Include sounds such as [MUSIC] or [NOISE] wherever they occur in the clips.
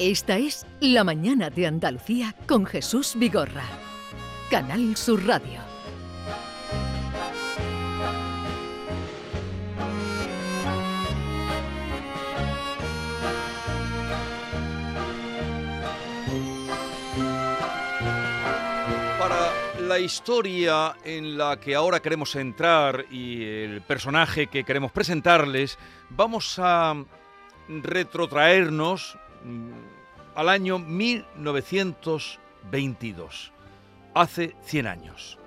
Esta es La Mañana de Andalucía con Jesús Vigorra. Canal Sur Radio. Para la historia en la que ahora queremos entrar y el personaje que queremos presentarles, vamos a retrotraernos al año 1922, hace 100 años.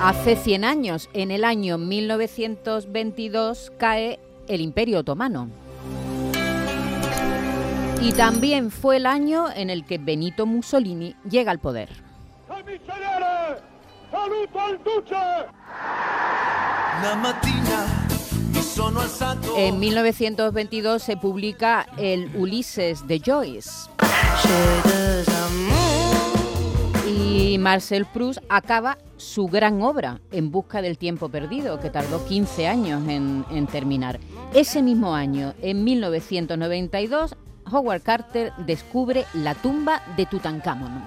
Hace 100 años, en el año 1922, cae el Imperio Otomano. Y también fue el año en el que Benito Mussolini llega al poder. Saluto al duce! Sono alzato. En 1922 se publica el Ulises de Joyce. Y Marcel Proust acaba su gran obra, En busca del tiempo perdido, que tardó 15 años en, terminar. Ese mismo año, en 1992, Howard Carter descubre la tumba de Tutankamón.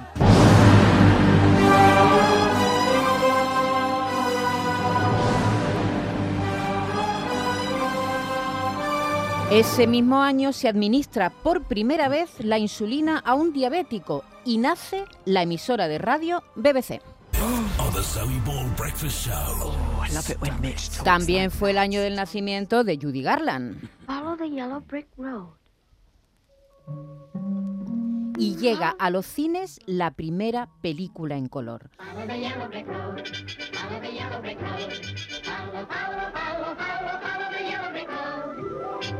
Ese mismo año se administra por primera vez la insulina a un diabético y nace la emisora de radio BBC. Oh, Show. También fue el año del nacimiento de Judy Garland Follow the yellow brick road. y llega a los cines la primera película en color.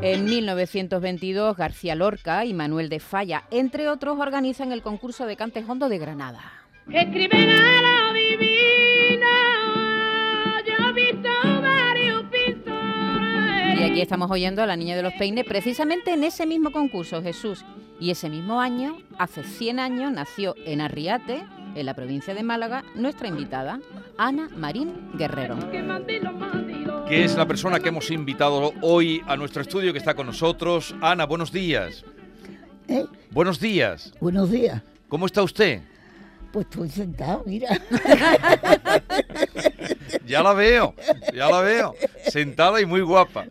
En 1922, García Lorca y Manuel de Falla, entre otros, organizan el concurso de Cantes Hondo de Granada. Escriben a la divina, yo he visto varios pintores. Y aquí estamos oyendo a la Niña de los Peines precisamente en ese mismo concurso, Jesús. Y ese mismo año, hace 100 años, nació en Arriate, en la provincia de Málaga, nuestra invitada, Ana Marín Guerrero. Que es la persona que hemos invitado hoy a nuestro estudio que está con nosotros. Ana, buenos días. ¿Eh? Buenos días. Buenos días. ¿Cómo está usted? Pues estoy sentado, mira. [LAUGHS] Ya la veo, ya la veo. Sentada y muy guapa.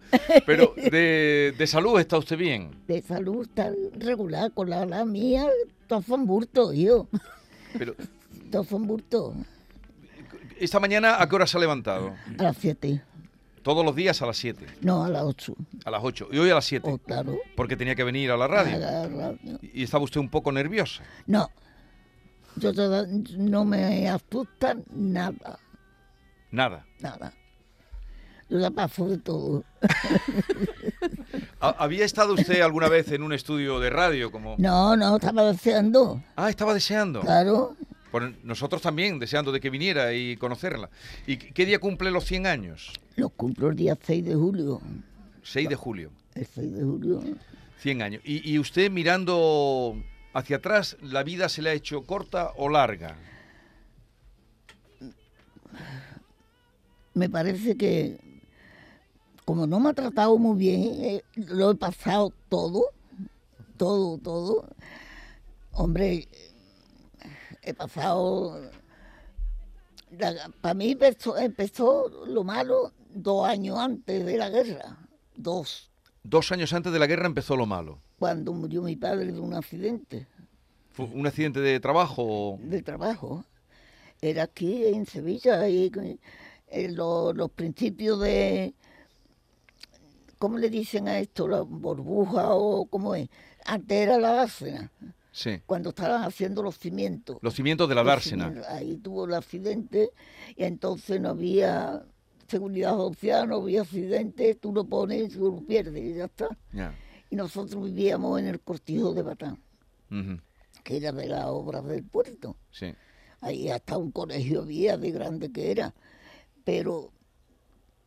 Pero de, de salud está usted bien. De salud está regular con la, la mía. Todos son burtos, yo. Pero Todos son burtos. esta mañana, ¿a qué hora se ha levantado? A las 7. Todos los días a las 7, No, a las 8. a las 8 y hoy a las 7, Oh, claro. porque tenía que venir a la A radio. la radio. Y estaba usted un poco nerviosa. No. Yo no me asusta nada. Nada. Nada. Yo la paso de todo. [LAUGHS] ¿Ha- ¿Había estado usted alguna vez en un estudio de radio como... No, no, estaba deseando. Ah, estaba deseando. Claro. Nosotros también, deseando de que viniera y conocerla. ¿Y qué día cumple los 100 años? Lo cumplo el día 6 de julio. 6 de julio. El 6 de julio. 100 años. ¿Y, y usted mirando hacia atrás, la vida se le ha hecho corta o larga? me parece que como no me ha tratado muy bien, eh, lo he pasado todo, todo, todo. Hombre, he pasado... Para mí empezó, empezó lo malo dos años antes de la guerra, dos, Dos años antes de la guerra empezó lo malo. cuando murió mi padre de un accidente ¿Fue un accidente de trabajo? de trabajo. Era aquí en Sevilla, y, en lo- los principios de, ¿cómo le dicen a esto? La burbuja o cómo es. Antes era la dársena, Sí. cuando estaban haciendo los cimientos. Los cimientos de la Los dársena. Ahí tuvo el accidente y entonces no había seguridad social, no había accidente, tú lo pones y tú lo pierdes y ya está. Y nosotros vivíamos en el cortijo de Batán, que era de las obras del puerto. Sí. Ahí hasta un colegio había de grande que era. Pero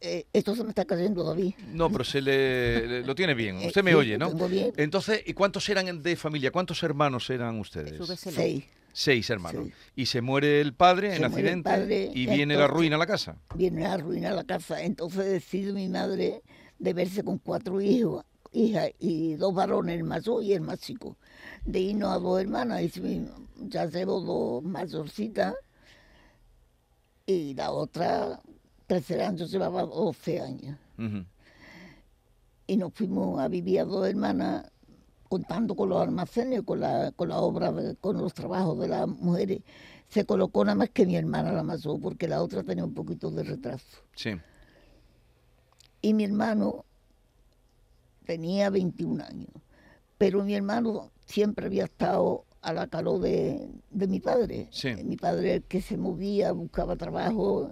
eh, esto se me está cayendo, David. No, pero se le, le- lo tiene bien. [LAUGHS] Eh, Usted me sí, oye, lo ¿no? tengo bien. Entonces, ¿y cuántos eran de familia? ¿Cuántos hermanos eran ustedes? Seis. Seis hermanos. Sí. Y se muere el padre en Se accidente padre, y viene la ruina a la casa. Viene a arruinar la casa. Entonces decide mi madre de verse con cuatro hijos, hijas y dos varones, el mayor y el más chico. De irnos a dos hermanas, y ya llevo dos mayorcitas y la otra, tercer año, llevaba 12 años. Ujú. Y nos fuimos a vivir a dos hermanas contando con los almacenes, con la, con la obra, con los trabajos de las mujeres. Se colocó nada más que mi hermana la mayor, porque la otra tenía un poquito de retraso. Sí. Y mi hermano tenía 21 años. Pero mi hermano siempre había estado a la calor de, de mi padre. Sí. Mi padre el que se movía, buscaba trabajo,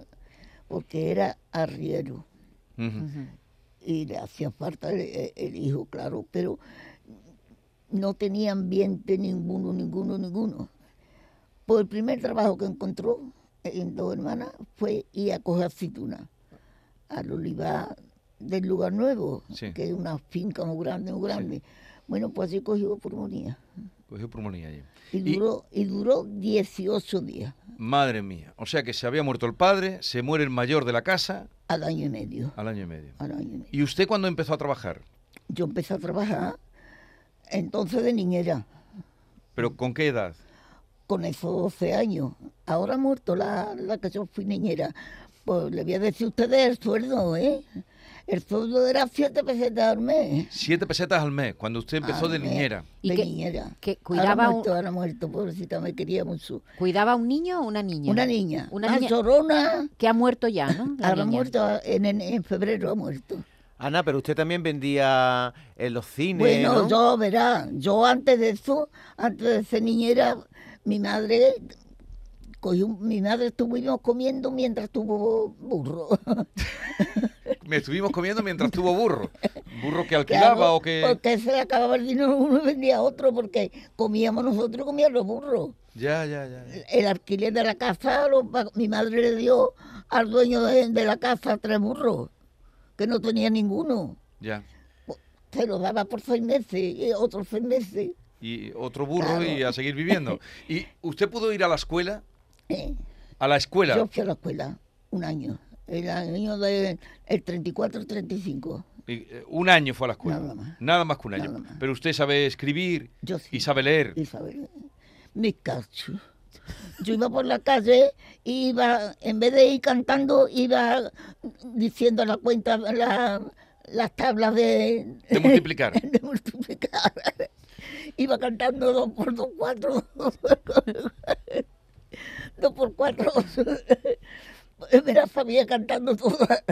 porque era arriero. Ujú. Y le hacía falta el, el hijo, claro, pero no tenía ambiente ninguno, ninguno, ninguno. Pues el primer trabajo que encontró en dos hermanas fue ir a coger aceituna al olivar del lugar nuevo, Sí. que es una finca muy grande, muy grande. Bueno, pues así cogió pulmonía. Cogió pulmonía allí. Y Y- duró, y duró 18 días, Madre mía. O sea que se había muerto el padre, se muere el mayor de la casa al año y medio. al año y medio. Al año y medio. ¿Y usted cuándo empezó a trabajar? Yo empecé a trabajar entonces de niñera. ¿Pero con qué edad? con esos 12 años. Ahora ha muerto la, la que yo fui niñera. Pues le voy a decir a ustedes el sueldo, ¿eh? El sueldo era 7 pesetas al mes. Siete pesetas al mes, cuando usted empezó Al de mes, niñera. ¿Y de niñera. que ahora cuidaba un- ahora ha muerto, pobrecita, me quería mucho. ¿Cuidaba a un niño o una niña? Una niña, Una una niña llorona. que ha muerto ya, ¿no? La Ahora ha muerto, en, en, en febrero ha muerto. Ana, pero usted también vendía en los cines, Bueno, ¿no? yo, verá, yo antes de eso, antes de ser niñera, mi madre, cogió, mi madre estuvimos comiendo mientras tuvo burro. [LAUGHS] Me estuvimos comiendo mientras tuvo burro. ¿Burro que alquilaba Claro, o que...? Porque se le acababa el dinero uno y vendía otro, porque comíamos nosotros y comían los burros. Ya, ya, ya. ya. El alquiler de la casa, lo mi madre le dio al dueño de, de la casa tres burros, que no tenía ninguno. ya. Se los daba por seis meses, y otros seis meses. Y otro burro y a seguir viviendo. [LAUGHS] ¿Y usted pudo ir a la escuela? ¿eh? A la escuela. Yo fui a la escuela un año, el año del el 34-35. Y, eh, un año fue a la escuela. Nada más. Nada más que un año. Pero usted sabe escribir Yo sí. y sabe leer. Isabel, mi cacho. Yo iba por la calle y iba, en vez de ir cantando, iba diciendo la cuenta, la- las tablas de, De multiplicar. [LAUGHS] de multiplicar. Iba cantando dos por dos, cuatro. [LAUGHS] dos por cuatro. Me la sabía cantando todas.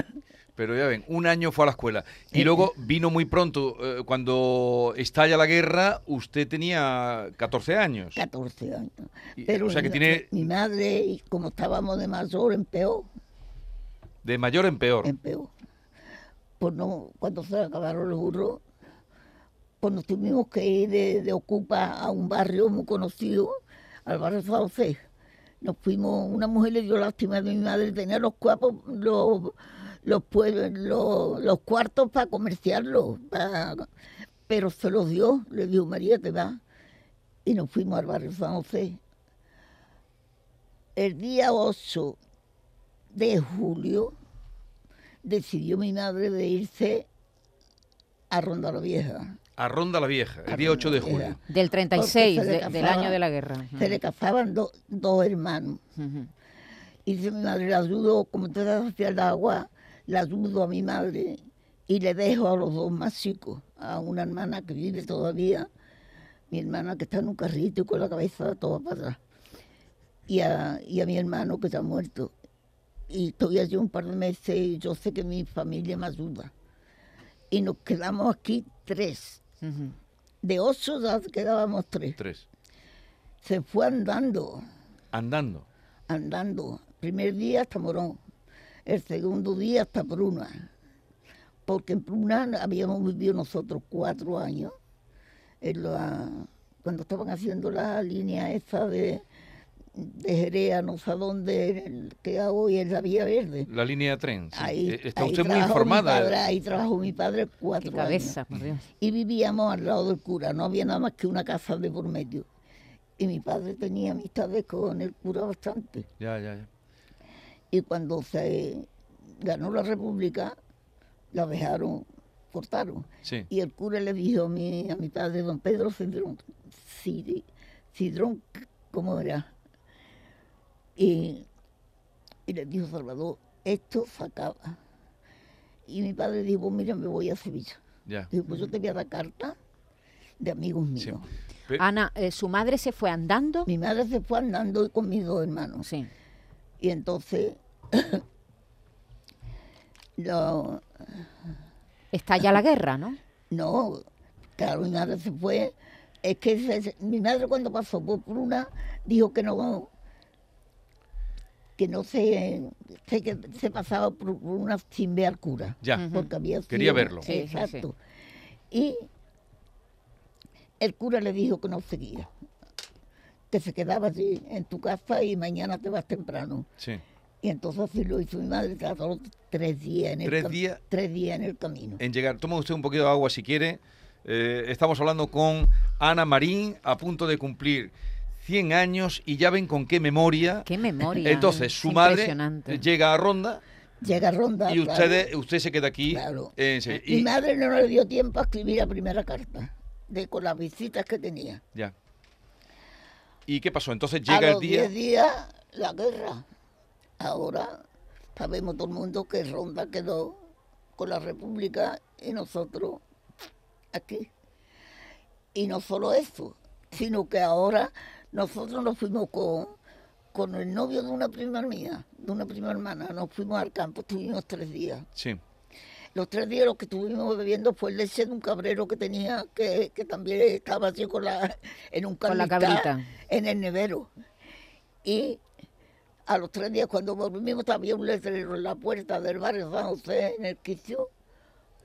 Pero ya ven, un año fue a la escuela. Y luego vino muy pronto, eh, cuando estalla la guerra, usted tenía 14 años. 14 años. Y- Pero o sea que mi- tiene- mi madre, y como estábamos de mayor, empeoró. De mayor en peor. empeoró. Pues no, cuando se acabaron los burros, pues nos tuvimos que ir de, de Ocupa a un barrio muy conocido, al barrio Sauce. Nos fuimos, una mujer le dio lástima de mi madre, tenía los cuartos, los, los, pueblos- los, los cuartos para comerciarlos, para- pero se los dio, le dijo María, te va. Y nos fuimos al barrio San José. El día 8 de julio decidió mi madre de irse a Ronda la Vieja. A Ronda la Vieja, el A día 8 de la julio. Vieja. Del 36, Porque se le de- del casaba- año de la guerra. Se le casaban do- dos hermanos. Ujú. Y dice mi madre, le ayudo, como te das hacia el agua, le ayudo a mi madre y le dejo a los dos más chicos, a una hermana que vive todavía, mi hermana que está en un carrito y con la cabeza toda para atrás, y a, y a mi hermano que ya ha muerto. Y estoy allí un par de meses y yo sé que mi familia me ayuda. Y nos quedamos aquí tres. Ujú. De ocho ya quedábamos tres. Tres. Se fue andando. Andando. andando. Primer día hasta Morón, el segundo día hasta Pruna, porque en Pruna habíamos vivido nosotros cuatro años, en la- cuando estaban haciendo la línea esa de, de Jerea, no sé dónde, que hoy es la Vía Verde. La línea de tren. sí. Ahí, Eh, Está ahí usted muy trabajó mi informada. padre, ahí trabajó mi padre Qué cuatro cabeza, años. por Dios. Y vivíamos al lado del cura, no había nada más que una casa de por medio. Y mi padre tenía amistades con el cura bastante. Ya, ya, ya. Y cuando se ganó la República, la dejaron cortaron. Sí. Y el cura le dijo a mi, a mi padre, don Pedro Cidrón, Cid- Cidrón, ¿cómo era? Y, y le dijo Salvador, esto se acaba. Y mi padre dijo, mira, me voy a Sevilla. Ya. Dijo, pues yo te voy a dar carta de amigos Sí. míos. Ana, eh, ¿su madre se fue andando? Mi madre se fue andando con mis dos hermanos. Sí. Y entonces, lo- Está ya la guerra, ¿no? no, claro, mi madre se fue. Es que se- se- mi madre cuando pasó por una dijo que no, que no se, se, que se pasaba por una sin ver al cura. Ya. Porque había Quería sido- verlo. Sí, sí, sí. Exacto. Y el cura le dijo que no seguía, que se quedaba allí en tu casa y mañana te vas temprano. Sí. Y entonces así lo hizo mi madre, tardó tres días en el Tres días. tres días en el camino. En llegar. Toma usted un poquito de agua si quiere. Eh, estamos hablando con Ana Marín, a punto de cumplir 100 años y ya ven con qué memoria. Qué memoria. Entonces, es su madre llega a Ronda Llega a Ronda. y claro, ustedes, usted se queda aquí. Claro. Mi madre no le dio tiempo a escribir la primera carta, de con las visitas que tenía. ya. ¿Y qué pasó? Entonces a llega el los día. 10 días, la guerra. Ahora sabemos todo el mundo que Ronda quedó con la República y nosotros aquí. Y no solo eso, sino que ahora nosotros nos fuimos con, con el novio de una prima mía, de una prima hermana, nos fuimos al campo, estuvimos tres días. Sí. Los tres días lo que estuvimos bebiendo fue leche de un cabrero que tenía, que, que también estaba así con la, en un Con la cabrita. en el nevero. Y a los tres días, cuando volvimos, había un letrero en la puerta del barrio San José, en el quicio,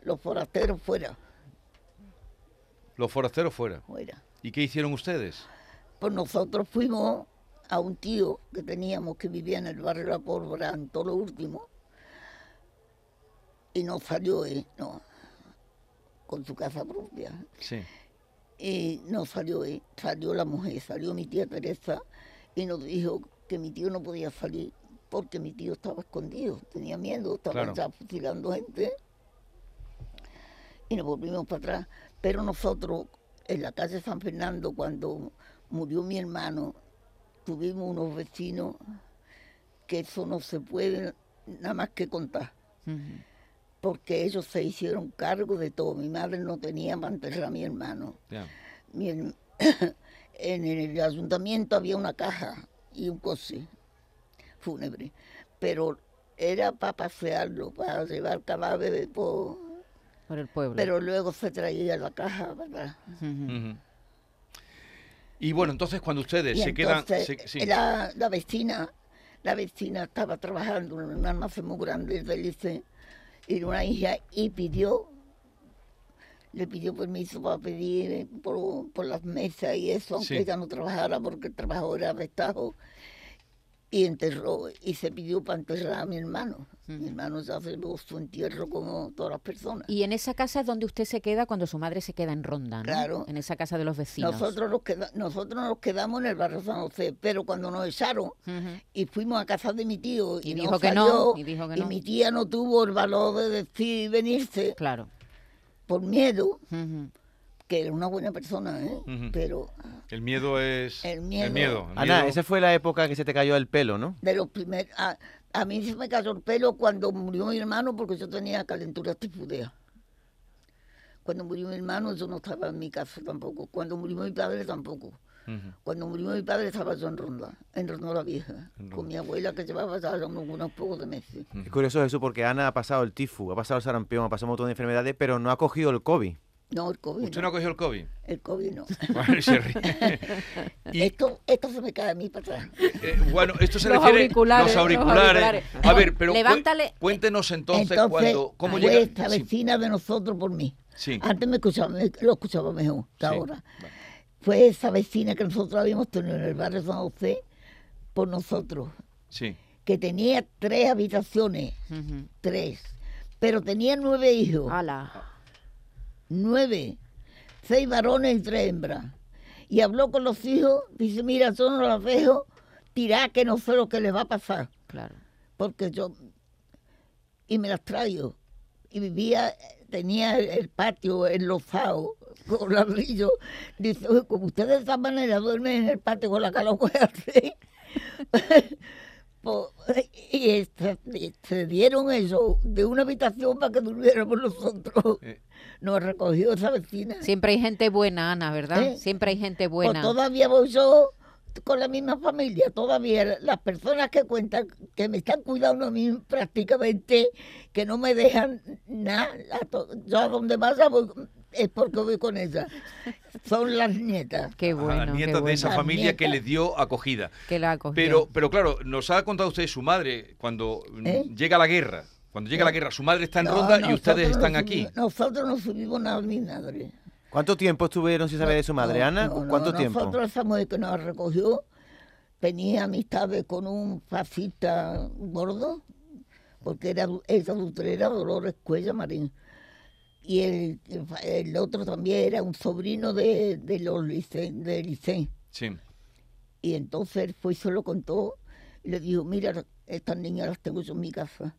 los forasteros fuera, Los forasteros fuera. fuera. ¿Y qué hicieron ustedes? Pues nosotros fuimos a un tío que teníamos que vivía en el barrio La Pólvora, en todo lo último, y no salió él, no, con su casa propia. Sí. Y no salió él, salió la mujer, salió mi tía Teresa y nos dijo que mi tío no podía salir porque mi tío estaba escondido, tenía miedo, estaba Claro. ya fusilando gente. Y nos volvimos para atrás. Pero nosotros, en la calle San Fernando, cuando murió mi hermano, tuvimos unos vecinos que eso no se puede nada más que contar porque ellos se hicieron cargo de todo. Mi madre no tenía para enterrar a mi hermano. Mi [COUGHS] en el ayuntamiento había una caja y un coche fúnebre, pero era para pasearlo, para llevar cadáveres, por- Por el pueblo. pero luego se traía la caja, ¿verdad? Y bueno, entonces cuando ustedes Y se quedan. se- sí. la, la vecina, la vecina estaba trabajando en un almacén muy grande de Lice, y una hija, y pidió, le pidió permiso para pedir eh, por, por las mesas y eso, aunque Sí. ella no trabajara porque el trabajo era vestajo, y enterró, y se pidió para enterrar a mi hermano. Mi hermano ya celebró su entierro como todas las personas. Y en esa casa es donde usted se queda cuando su madre se queda en Ronda, ¿no? Claro. En esa casa de los vecinos. Nosotros nos, queda- nosotros nos quedamos en el barrio San José, pero cuando nos echaron y fuimos a casa de mi tío y, Y dijo que no, y dijo que y no. mi tía no tuvo el valor de decir venirse Claro. Por miedo, que era una buena persona, ¿eh? Pero El miedo es. El miedo. El miedo. el Ana, miedo- esa fue la época que se te cayó el pelo, ¿no? de los primeros... A, a mí se me cayó el pelo cuando murió mi hermano porque yo tenía calentura tifudea. Cuando murió mi hermano yo no estaba en mi casa tampoco. Cuando murió mi padre tampoco. Cuando murió mi padre estaba yo en Ronda, en Ronda la Vieja, Ronda. con mi abuela que llevaba ya unos, unos pocos de meses. Es curioso eso porque Ana ha pasado el tifus, ha pasado el sarampión, ha pasado un montón de enfermedades, pero no ha cogido el COVID. No, el COVID ¿Usted no. no cogió el COVID? El COVID no. [LAUGHS] Bueno, y se ríe. [LAUGHS] Y, Esto, esto se me cae a mí para atrás. eh, bueno, esto se [LAUGHS] Los refiere auriculares, los los auriculares. auriculares. A ver, pero cu- Levántale. cuéntenos entonces, Entonces, cuando cómo llega. esta sí, vecina de nosotros por mí. sí, Antes me escuchaba, me- lo escuchaba mejor que sí. ahora. Vale. Fue esa vecina que nosotros habíamos tenido en el barrio San José por nosotros, Sí, que tenía tres habitaciones, tres, pero tenía nueve hijos. Ala. nueve, seis varones y tres hembras. Y habló con los hijos, dice, mira, yo no las dejo tirar que no sé lo que les va a pasar, Claro. porque yo, y me las traigo. y vivía, tenía el, el patio enlozado con ladrillo. Dice, "Oye, como usted de esa manera duerme en el patio con la cara así. [LAUGHS] Y y se dieron eso de una habitación para que durmiéramos nosotros. Eh. Nos recogió esa vecina. Siempre hay gente buena, Ana, ¿verdad? ¿Eh? Siempre hay gente Pues buena. todavía voy yo con la misma familia, todavía las personas que cuentan, que me están cuidando a mí prácticamente, que no me dejan nada, yo a donde vaya voy, es porque voy con ellas, son las nietas. Qué bueno, las qué nietas de bueno. esa Las familia que nietas. le dio acogida. Que la acogió. Pero, pero claro, nos ha contado usted su madre cuando mm, ¿Eh? llega la guerra. Cuando llega la guerra, su madre está en No, ronda y nosotros ustedes no están aquí. subimos- nosotros no subimos nada a mi madre. ¿Cuánto tiempo estuvieron sin saber de su madre, No, Ana? no, no, ¿Cuánto tiempo? Nosotros esa mujer que nos recogió tenía amistades con un fascista gordo, porque era esa adulterera Dolores Cuella Marín. Y el, el otro también era un sobrino de, de los Licen, de Licen. Sí. Y entonces él fue y se lo contó. Y le dijo, mira, estas niñas las tengo yo en mi casa.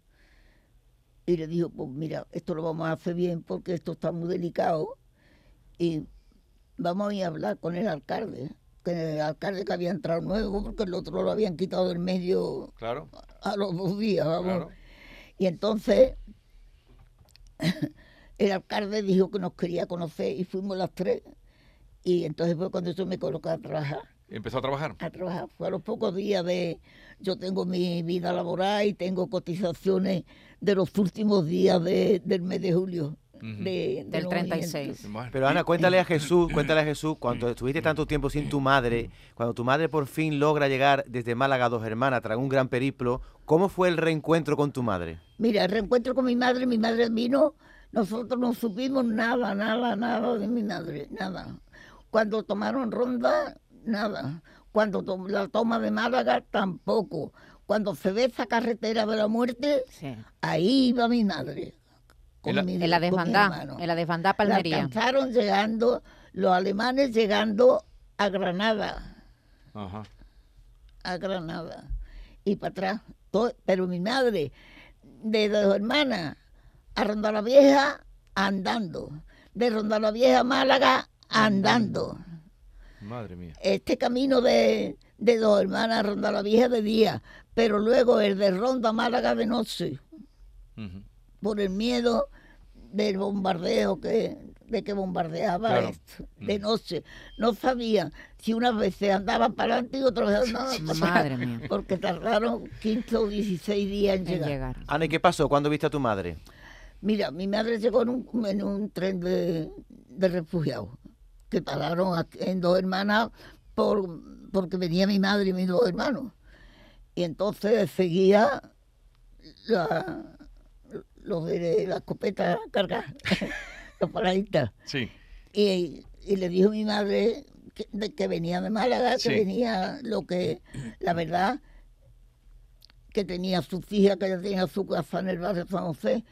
Y le dijo, pues mira, esto lo vamos a hacer bien porque esto está muy delicado. Y vamos a ir a hablar con el alcalde. Con el alcalde que había entrado nuevo, porque el otro lo habían quitado del medio Claro, a los dos días, vamos. claro. Y entonces el alcalde dijo que nos quería conocer y fuimos las tres. Y entonces fue cuando yo me coloqué a trabajar Empezó a trabajar. a trabajar. Fue a los pocos días de... Yo tengo mi vida laboral y tengo cotizaciones de los últimos días de- del mes de julio. Ujú. de, Del los 36. Bueno, Pero Ana, cuéntale a Jesús, cuéntale a Jesús, cuando estuviste tanto tiempo sin tu madre, cuando tu madre por fin logra llegar desde Málaga a Dos Hermanas tras un gran periplo, ¿cómo fue el reencuentro con tu madre? Mira, el reencuentro con mi madre, mi madre vino, nosotros no supimos nada, nada, nada de mi madre, nada. Cuando tomaron ronda, nada. Cuando to- la toma de Málaga, tampoco. Cuando se ve esa carretera de la muerte, Sí. ahí iba mi madre. con En la- mi- En la con mi desbandá, hermano. en la desbandá La Palmería. alcanzaron llegando, los alemanes llegando a Granada, Ajá. a Granada, y para atrás. Pero mi madre, de dos hermanas, a Ronda la Vieja, andando. De Ronda la Vieja a Málaga, andando. Madre mía. Este camino de, de dos hermanas a Ronda la Vieja de día, pero luego el de Ronda a Málaga de noche. Por el miedo del bombardeo que de que bombardeaba Claro. esto de noche. No sabían si unas veces andaban para adelante y otras veces andaban para atrás, Madre mía. porque tardaron 15 o 16 días en En llegar. llegar. Ana, ¿y qué pasó? ¿Cuándo viste a tu madre? Mira, mi madre llegó en un, en un tren de, de refugiados que pararon aquí en dos hermanas por, porque venía mi madre y mis dos hermanos. Y entonces seguía la, los de la escopeta cargada, [LAUGHS] los paradistas. Sí. Y, y le dijo mi madre que, venía de Málaga, que venía lo que, la verdad, que tenía su hija, que tenía su casa en el barrio San José.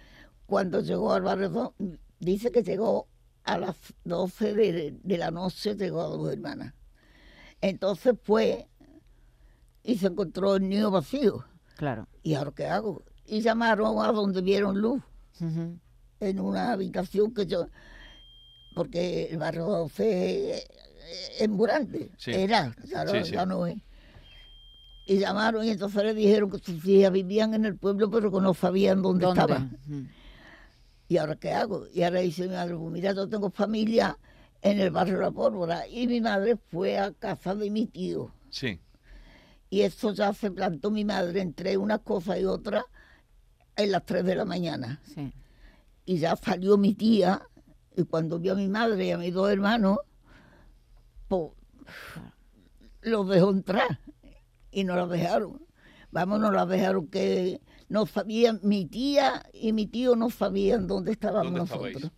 Cuando llegó al barrio, dice que llegó a las 12 de, de la noche, llegó a dos hermanas. Entonces fue y se encontró el niño vacío. Claro. ¿Y ahora qué hago? Y llamaron a donde vieron luz en una habitación que yo, porque el barrio José es muy grande, Sí. era, ya, no- Sí, sí. ya no es. Y llamaron y entonces le dijeron que sus hijas vivían en el pueblo pero que no sabían dónde, ¿Dónde? estaban. ¿Y ahora qué hago? Y ahora dice mi madre, pues mira, yo tengo familia en el barrio La Pólvora. Y mi madre fue a casa de mi tío. Sí. Y eso ya se plantó mi madre entre unas cosas y otras en las 3 de la mañana. Sí. y ya salió mi tía y cuando vio a mi madre y a mis dos hermanos, pues los dejó entrar y no los dejaron. Vamos, no las dejaron que no sabían, mi tía y mi tío no sabían dónde estábamos nosotros.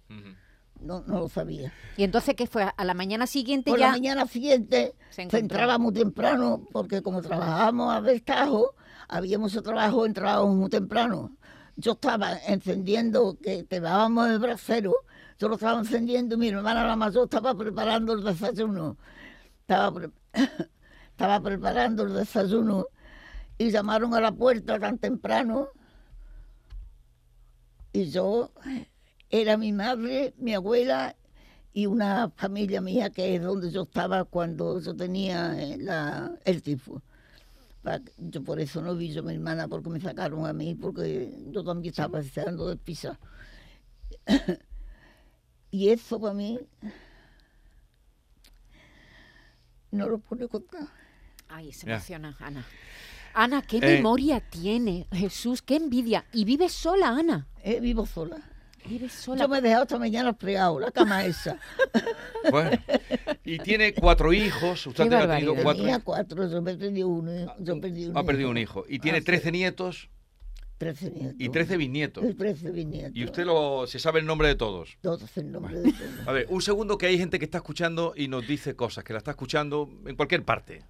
No, no lo sabían. ¿Y entonces qué fue? ¿A la mañana siguiente Por ya? la mañana siguiente Se entraba muy temprano, porque como trabajábamos a destajo, había mucho trabajo, entrábamos muy temprano. Yo estaba encendiendo, que te dábamos el brasero, yo lo estaba encendiendo y mi hermana la mayor estaba preparando el desayuno. Estaba, pre- [COUGHS] estaba preparando el desayuno y llamaron a la puerta tan temprano Y yo era mi madre, mi abuela y una familia mía que es donde yo estaba cuando yo tenía eh, la, el tifo. Yo por eso no vi yo a mi hermana, porque me sacaron a mí, porque yo también estaba deseando de pisar. [COUGHS] y eso para mí no lo puedo contar. Ay, se emociona, Ana. Ana, qué Eh. memoria tiene. Jesús, qué envidia. Y vives sola, Ana. Eh, vivo sola. Vives sola. Yo me he dejado esta mañana fregado, la cama esa. [LAUGHS] Bueno, y tiene cuatro hijos. Usted Qué ha tenido cuatro Tenía cuatro, yo me perdí uno. Yo perdí un Ha perdido un hijo. Y tiene Ah. 13 nietos Trece nietos. y 13 bisnietos. Y trece bisnietos. Y usted lo, se sabe el nombre de todos. Todos el nombre de todos. A ver, un segundo que hay gente que está escuchando y nos dice cosas, que la está escuchando en cualquier parte.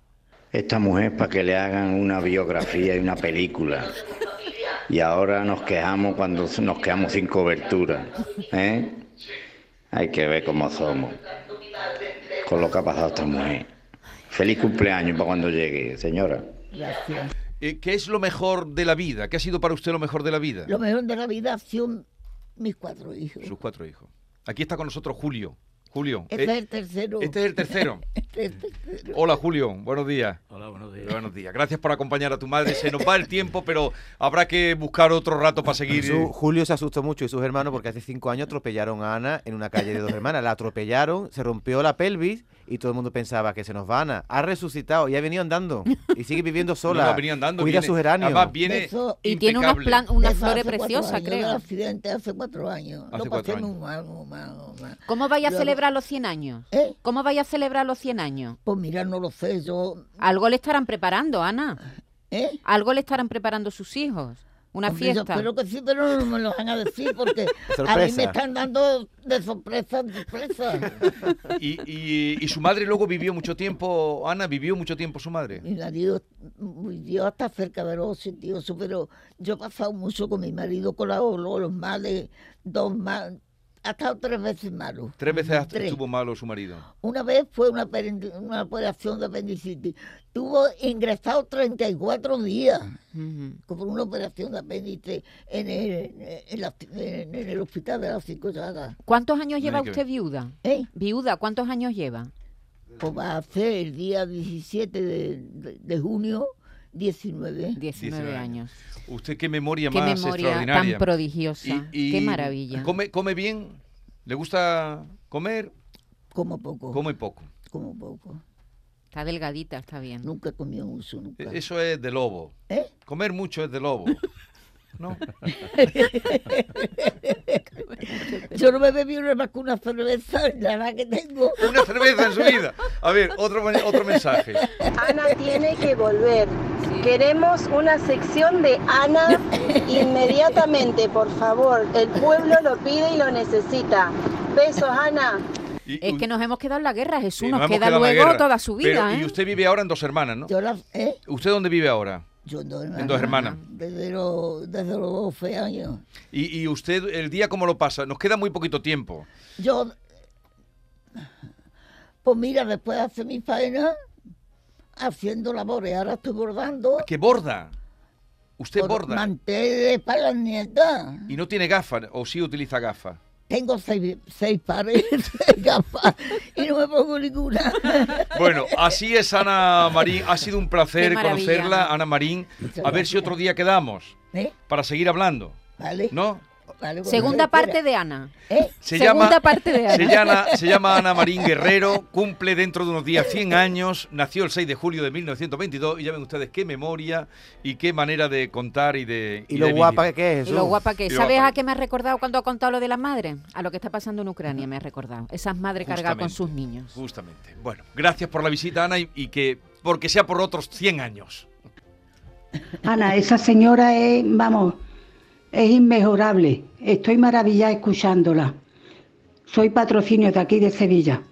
Esta mujer para que le hagan una biografía y una película. Y ahora nos quejamos cuando nos quedamos sin cobertura. ¿eh? Hay que ver cómo somos. Con lo que ha pasado esta mujer. Feliz cumpleaños para cuando llegue, señora. Gracias. Eh, ¿Qué es lo mejor de la vida? ¿Qué ha sido para usted lo mejor de la vida? Lo mejor de la vida han sido mis cuatro hijos. Sus cuatro hijos. Aquí está con nosotros Julio. Julio. Este eh, es el tercero. este es el tercero. [LAUGHS] Este es el tercero. Hola Julio, buenos días. Hola, buenos días. Buenos días. Gracias por acompañar a tu madre. Se nos va el tiempo, pero habrá que buscar otro rato para seguir. Jesús- Julio se asustó mucho y sus hermanos porque hace cinco años atropellaron a Ana en una calle de dos hermanas. La atropellaron, se rompió la pelvis y todo el mundo pensaba que se nos va Ana. Ha resucitado y ha venido andando y sigue viviendo [LAUGHS] sola. No, no, andando. Cuida viene- sus geranios. Además, viene Eso- Y tiene unas, impecable. plan- unas flores cuatro preciosas, creo. accidente hace cuatro años. Hace Lo cuatro pasé años. muy mal, muy mal, muy mal. ¿Cómo vaya a Luego- celebrar los 100 años? ¿Eh? ¿Cómo vaya a celebrar los 100 años? Pues mira, no lo sé, yo... Algo le estarán preparando, Ana. ¿Eh? Algo le estarán preparando sus hijos. Una Hombre, yo fiesta. espero que sí, pero no me lo van a decir porque a mí me están dando de sorpresa en sorpresa. [LAUGHS] Y, y- y su madre luego vivió mucho tiempo, Ana, vivió mucho tiempo su madre. Mi marido vivió hasta cerca de los 88, pero yo he pasado mucho con mi marido, con la- los, los males, dos más, ha estado tres veces malo. Tres veces Tres. estuvo malo su marido. Una vez fue una, operación de apendicitis. Tuvo ingresado 34 días Ujú. por una operación de apéndice en el, en la- en el hospital de la Cinco Llagas. ¿Cuántos años lleva usted viuda? ¿Eh? Viuda, ¿cuántos años lleva? Pues va a ser el día 17 de, de- de junio, 19. 19, 19 años. Usted qué memoria Qué más memoria extraordinaria. tan prodigiosa. Y- y Qué maravilla. ¿come, ¿Come bien? ¿Le gusta comer? Como poco. Come poco. Como poco. Está delgadita, está bien. Nunca he comido mucho, nunca. E- Eso es de lobo. ¿Eh? Comer mucho es de lobo. [LAUGHS] ¿No? [LAUGHS] Yo no me bebí una más que una cerveza, la edad que tengo. Una cerveza en su vida. A ver, otro, otro mensaje. Ana tiene que volver. Queremos una sección de Ana inmediatamente, por favor. El pueblo lo pide y lo necesita. Besos, Ana. Y- Es que nos hemos quedado en la guerra, Jesús. Sí, nos queda luego toda su Pero- vida, Y ¿eh? usted vive ahora en Dos Hermanas, ¿no? Yo la, ¿eh? ¿Usted dónde vive ahora? Yo en dos hermanas. En Dos Hermanas. Desde los, desde los 12 años. Y, y usted, el día cómo lo pasa? Nos queda muy poquito tiempo. Yo, pues mira, después de hacer mi faena, haciendo labores, ahora estoy bordando. ¿Qué borda? Usted borda. Manteles para las nietas. Y no tiene gafas, o sí utiliza gafas. Tengo seis, seis pares de [LAUGHS] gafas y no me pongo ninguna. Bueno, así es Ana Marín. Ha sido un placer conocerla, Ana Marín. A ver si otro día quedamos ¿Eh? para seguir hablando. ¿Vale? ¿No? Segunda quiera. parte de Ana. ¿Eh? Se Segunda llama, parte de Ana. Se llama, se llama Ana Marín Guerrero, cumple dentro de unos días 100 años, nació el 6 de julio de 1922 y ya ven ustedes qué memoria y qué manera de contar y de Y y lo de guapa que es, Y lo guapa que es. ¿Sabes guapa a qué me ha recordado cuando ha contado lo de las madres? A lo que está pasando en Ucrania me ha recordado. Esas madres cargadas con sus niños. Justamente. Bueno, gracias por la visita, Ana, y, y que porque sea por otros 100 años. Ana, esa señora es, vamos, es inmejorable. Estoy maravillada escuchándola. Soy patrocinio de aquí de Sevilla.